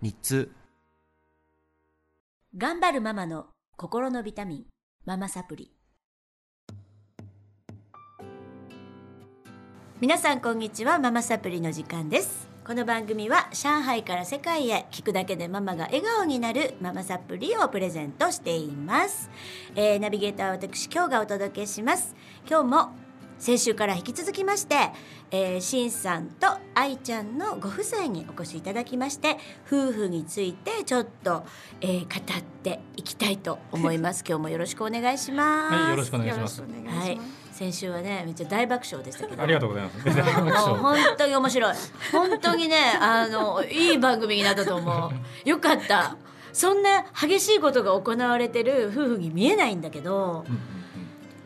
日通頑張るママの心のビタミンママサプリ。皆さんこんにちはママサプリの時間です。この番組は上海から世界へ聞くだけでママが笑顔になるママサプリをプレゼントしています、えーナビゲーターは私今日がお届けします。今日も先週から引き続きまして、えー、しんさんと愛ちゃんのご夫妻にお越しいただきまして夫婦についてちょっと、えー、語っていきたいと思います。今日もよろしくお願いします。はい、よろしくお願いします。はい、先週はねめっちゃ大爆笑でしたけど。ありがとうございます。大爆もう笑。本当に面白い。本当にねあのいい番組になったと思う。よかった。そんな激しいことが行われてる夫婦に見えないんだけどうんうん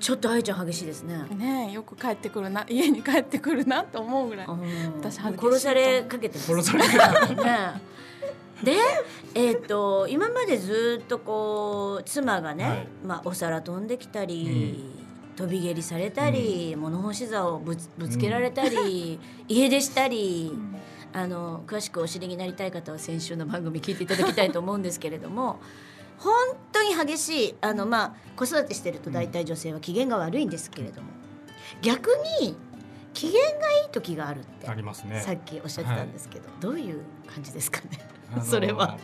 ちょっと愛ちゃん激しいですね、ねえよく帰ってくるな家に帰ってくるなと思うぐらい。うん。私激しい殺されかけて殺されかけ ねで、えっと今までずっとこう妻がね、はい。まあ、お皿飛んできたり、飛び蹴りされたり、物干し座をぶつぶつけられたり、家出したり、あの詳しくお知りになりたい方は先週の番組聞いていただきたいと思うんですけれども本当に激しいあの、まあ、子育てしてると大体女性は機嫌が悪いんですけれども逆に機嫌がいい時があるってありますね。さっきおっしゃってたんですけど、どういう感じですかね？あの それは。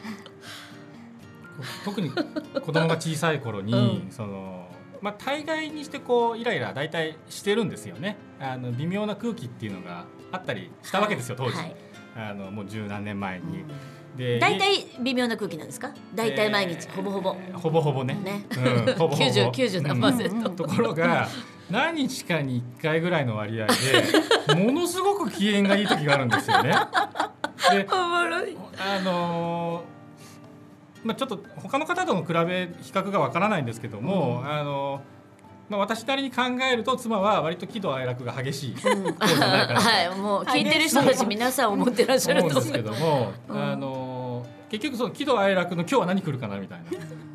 特に子供が小さい頃に、うんその。まあ、大概にしてこうイライラ大体してるんですよねあの微妙な空気っていうのがあったりしたわけですよ当時、はいあのもう十何年前に、うんで大体微妙な空気なんですか？大体毎日、えーほぼほぼ。ほぼほぼねねうん、ほぼほぼ九十九十何パーセント。うんところが何日かに1回ぐらいの割合で ものすごく機嫌がいい時があるんですよね。であのーまあ、ちょっと他の方との比べ比較がわからないんですけども、あのーまあ、私なりに考えると妻は割と喜怒哀楽が激しい方じゃないかはい、もう聞いてる人たち皆さん思ってらっしゃると思う。んですけ。ども、あのー結局その喜怒哀楽の今日は何来るかなみたいな。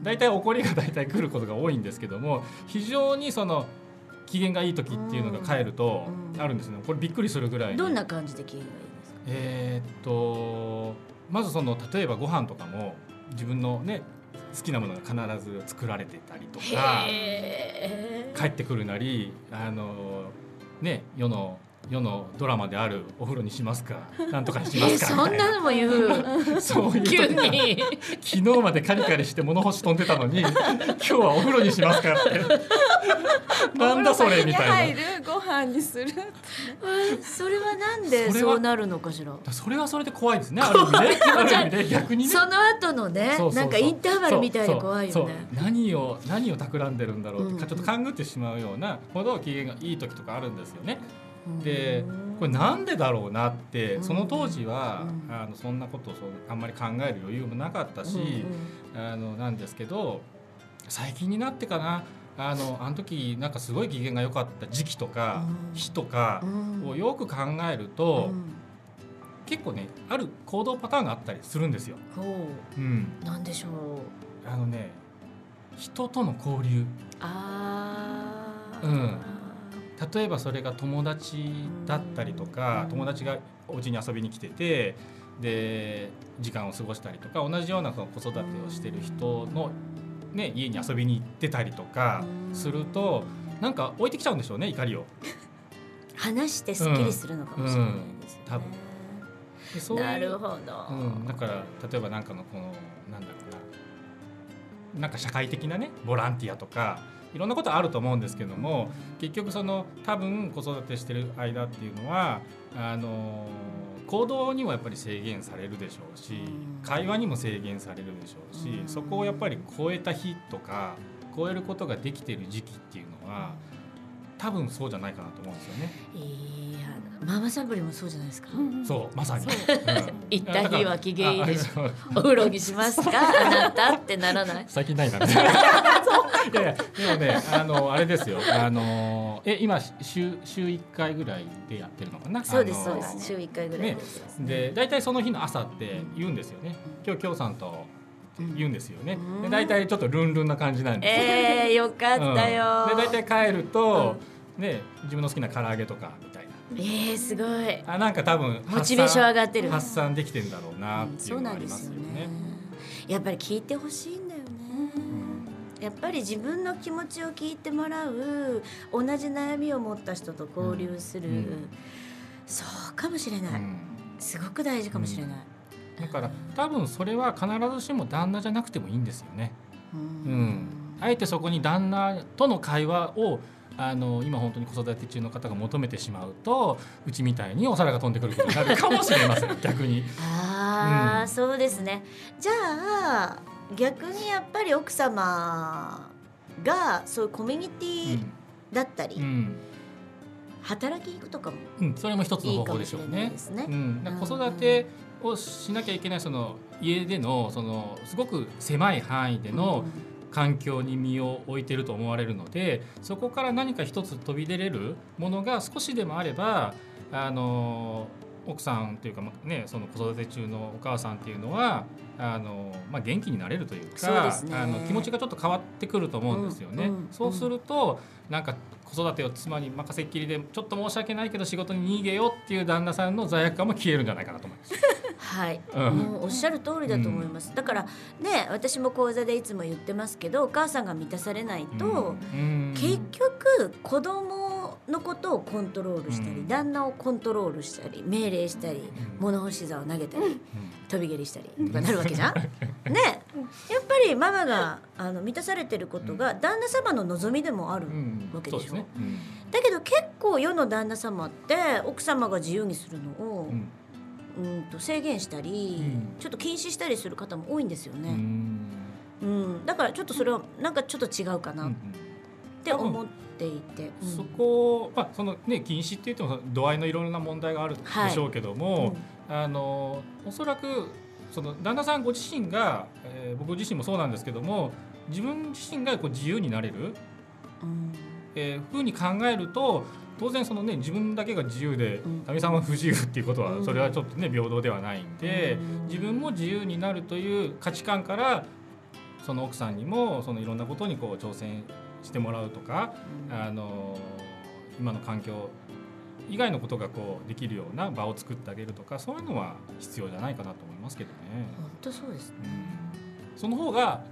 大体怒りが大体来ることが多いんですけども非常にその機嫌がいい時っていうのが帰るとうん。あるんですね。これびっくりするぐらいにどんな感じで機嫌がいいですか？えーっとまずその例えばご飯とかも自分のね好きなものが必ず作られてたりとか帰ってくるなりあのね世の世のドラマであるお風呂にしますか なんとかにしまえ、すかそんなのも言う。そういう急に。昨日までカリカリして物干し飛んでたのに今日はお風呂にしますかって。なんだそれみたいな。ご飯にするそれはなんでそうなるのかしら？それはそれで怖いですね。ある意味で逆にね。その後のねなんかインターバルみたいで怖いよね。何を何を企んでるんだろうって、うんちょっと勘ぐってしまうようなほど機嫌がいい時とかあるんですよね。でうんこれなんでだろうなってうん。その当時は、うん。あのそんなことをあんまり考える余裕もなかったし、あのなんですけど最近になってかなあのあの時なんかすごい機嫌が良かった時期とか、うん。日とかうん。をよく考えるうと、ん。結構ねある行動パターンがあったりするんですよ。ほう。ん、うなんでしょう。あのね人との交流。ああ。うん例えばそれが友達だったりとかうん友達がお家に遊びに来ててで時間を過ごしたりとか同じようなその子育てをしてる人の、ね、家に遊びに行ってたりとかうんするとなんか置いてきちゃうんでしょうね怒りを。話してすっきりするのかもしれないですよね。うんういうなるほど。うん、だから例えばなんかのこのなんだろうななんか社会的なねボランティアとかいろんなことあると思うんですけども結局その多分子育てしてる間っていうのはあの行動にもやっぱり制限されるでしょうしうん。会話にも制限されるでしょうしうん。そこをやっぱり超えた日とか超えることができてる時期っていうのは多分そうじゃないかなと思うんですよね。いやママサプリもそうじゃないですか、そうまさに。う。ん。行った日は機嫌いいでしょ。お風呂にしますか？あなたってならない？最近ないな。いやいやでもねあのあれですよ。あのえ今週週一回ぐらいでやってるのかな？そうですそうです。週一回ぐらいねです、で大体その日の朝って言うんですよね。今日京さんと言うんですよね。で大体ちょっとルンルンな感じなんですよ。えー、よかったよ、うん。で大体帰ると、ね自分の好きな唐揚げとかみたいな。えー、すごい。あなんか多分モチベーション上がってる。発散できてんだろうなっていそううのがありなんでよますすよね。ね。やっぱり聞いてほしいんだよね、やっぱり自分の気持ちを聞いてもらう同じ悩みを持った人と交流する、うん。そうかもしれない、うん。すごく大事かもしれない、だから多分それは必ずしも旦那じゃなくてもいいんですよね。ううんん、あえてそこに旦那との会話をあの今本当に子育て中の方が求めてしまうとうちみたいにお皿が飛んでくることになるかもしれません。逆に。ああ、うん。そうですね。じゃあ逆にやっぱり奥様がそういうコミュニティだったり、うん。働きに行くとかもうん、それも一つの方法でしょういいいねですね。うん、子育てをしなきゃいけないその家でのそのすごく狭い範囲での環境に身を置いてると思われるのでそこから何か一つ飛び出れるものが少しでもあればあの奥さんというか、まあね、その子育て中のお母さんっていうのはあの、まあ、元気になれるというかねあの気持ちがちょっと変わってくると思うんですよね。うんうんそうするとなんか子育てを妻に任せっきりでちょっと申し訳ないけど仕事に逃げようっていう旦那さんの罪悪感も消えるんじゃないかなと思います。はい、うん。おっしゃる通りだと思います、だからね私も講座でいつも言ってますけどお母さんが満たされないと、うん。結局子供のことをコントロールしたり、うん。旦那をコントロールしたり命令したり、ん。物干し座を投げたり、うん。飛び蹴りしたりとかなるわけじゃん？ね。やっぱりママがあの満たされてることが旦那様の望みでもあるうんわけでしょ、ね。うん。だけど結構世の旦那様って奥様が自由にするのを、うんうんと制限したり、うん。ちょっと禁止したりする方も多いんですようね、ん。うん。だからちょっとそれはなんかちょっと違うかうなん。って思っていて、うん。そこまあそのね禁止って言っても度合いのいろいろな問題があるでしょうけども、あのおそらくその旦那さんご自身が、えー僕自身もそうなんですけども自分自身がこう自由になれる、うんえー、ふうに考えると当然そのね自分だけが自由でうん。さんは不自由っていうことうん。はそれはちょっとね平等ではないんで、うん。自分も自由になるという価値観からその奥さんにもそのいろんなことにこう挑戦してもらうとか、あの今の環境以外のことがこうできるような場を作ってあげるとかそういうのは必要じゃないかなと思いますけどね。本当そうですね、うん、その方が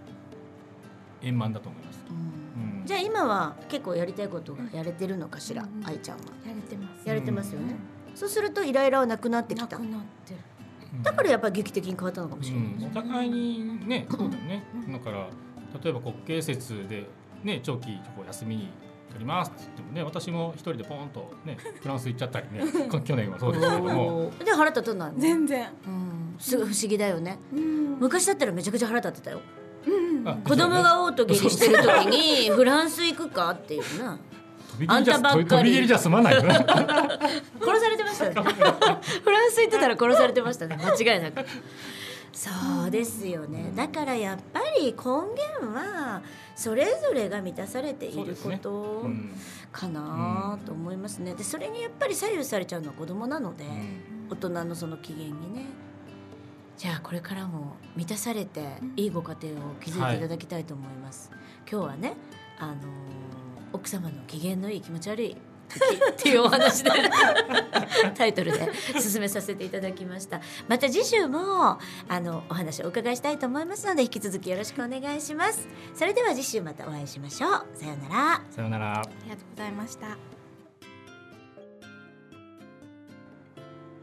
円満だと思います。うん。うんじゃあ今は結構やりたいことがやれてるのかしら、うん愛ちゃんは？やれてます。やれてますよね、そうするとイライラはなくなってきた。なくなってる。だからやっぱり劇的に変わったのかもしれない、うん、お互いにねそうだよね。だから例えば国慶節でね長期こう休みに取りますって言ってもね私も一人でポンとねフランス行っちゃったりねこ 去年はそうですけども。で腹立たないの？全然。うん、すごい不思議だよね。うん。昔だったらめちゃくちゃ腹立ってたよ子供が嘔吐下痢してる時にフランス行くかっていうな。あんたばっかり。飛びじゃ済まないよね。殺されてましたね。フランス行ってたら殺されてましたね。間違いなく。そうですよね。だからやっぱり根源はそれぞれが満たされていることうんかなと思いますね。でそれにやっぱり左右されちゃうのは子供なので、大人のその機嫌にねじゃあこれからも満たされていいご家庭を築いていただきたいと思います、今日はねあのー奥様の機嫌のいい気持ち悪い時っていうお話で タイトルで進めさせていただきました。また次週もあのお話をお伺いしたいと思いますので引き続きよろしくお願いします。それでは次週またお会いしましょう。さようなら。さようなら。ありがとうございました。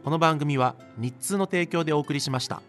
この番組は日通の提供でお送りしました。